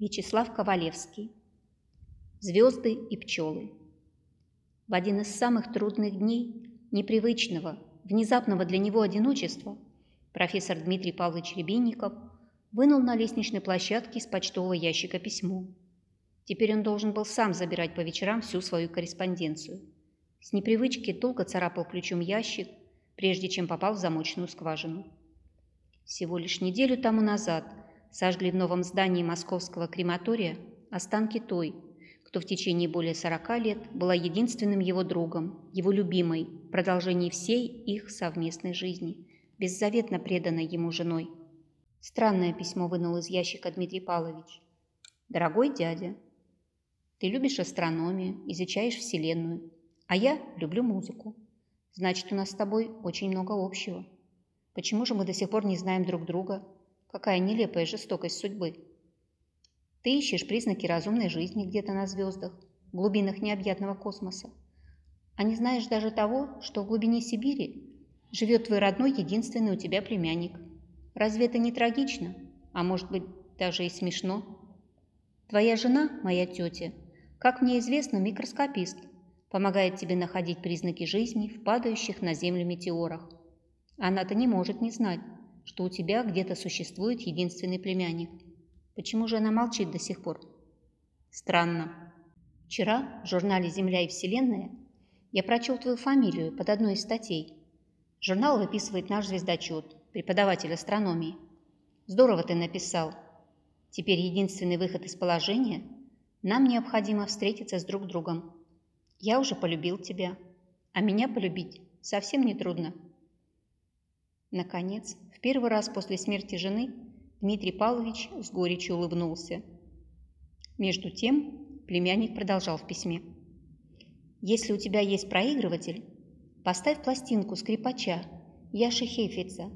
Вячеслав Ковалевский. Звезды и пчелы. В один из самых трудных дней непривычного, внезапного для него одиночества профессор Дмитрий Павлович Рябинников вынул на лестничной площадке из почтового ящика письмо. Теперь он должен был сам забирать по вечерам всю свою корреспонденцию. С непривычки долго царапал ключом ящик, прежде чем попал в замочную скважину. Всего лишь неделю тому назад – сожгли в новом здании московского крематория останки той, кто в течение более 40 лет была единственным его другом, его любимой, в продолжении всей их совместной жизни, беззаветно преданной ему женой. Странное письмо вынул из ящика Дмитрий Павлович. «Дорогой дядя, ты любишь астрономию, изучаешь Вселенную, а я люблю музыку. Значит, у нас с тобой очень много общего. Почему же мы до сих пор не знаем друг друга?» Какая нелепая жестокость судьбы. Ты ищешь признаки разумной жизни где-то на звездах, в глубинах необъятного космоса. А не знаешь даже того, что в глубине Сибири живет твой родной единственный у тебя племянник. Разве это не трагично? А может быть, даже и смешно? Твоя жена, моя тетя, как мне известно, микроскопист, помогает тебе находить признаки жизни в падающих на Землю метеорах. Она-то не может не знать, что у тебя где-то существует единственный племянник. Почему же она молчит до сих пор? Странно. Вчера в журнале «Земля и Вселенная» я прочел твою фамилию под одной из статей. Журнал выписывает наш звездочет, преподаватель астрономии. Здорово ты написал. Теперь единственный выход из положения – нам необходимо встретиться с друг другом. Я уже полюбил тебя, а меня полюбить совсем не трудно. Наконец, в первый раз после смерти жены Дмитрий Павлович с горечью улыбнулся. Между тем племянник продолжал в письме. «Если у тебя есть проигрыватель, поставь пластинку скрипача Яши Хейфица.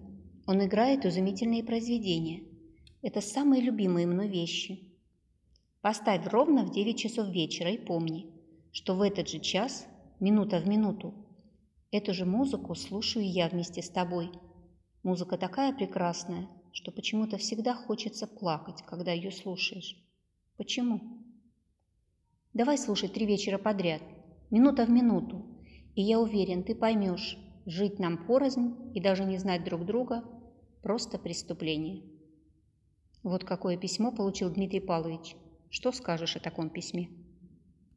Он играет изумительные произведения. Это самые любимые мной вещи. Поставь ровно в 9 часов вечера и помни, что в этот же час, минута в минуту, эту же музыку слушаю я вместе с тобой – Музыка такая прекрасная, что почему-то всегда хочется плакать, когда ее слушаешь. Почему? Давай слушать три вечера подряд, минута в минуту, и я уверен, ты поймешь, жить нам порознь и даже не знать друг друга – просто преступление. Вот какое письмо получил Дмитрий Павлович. Что скажешь о таком письме?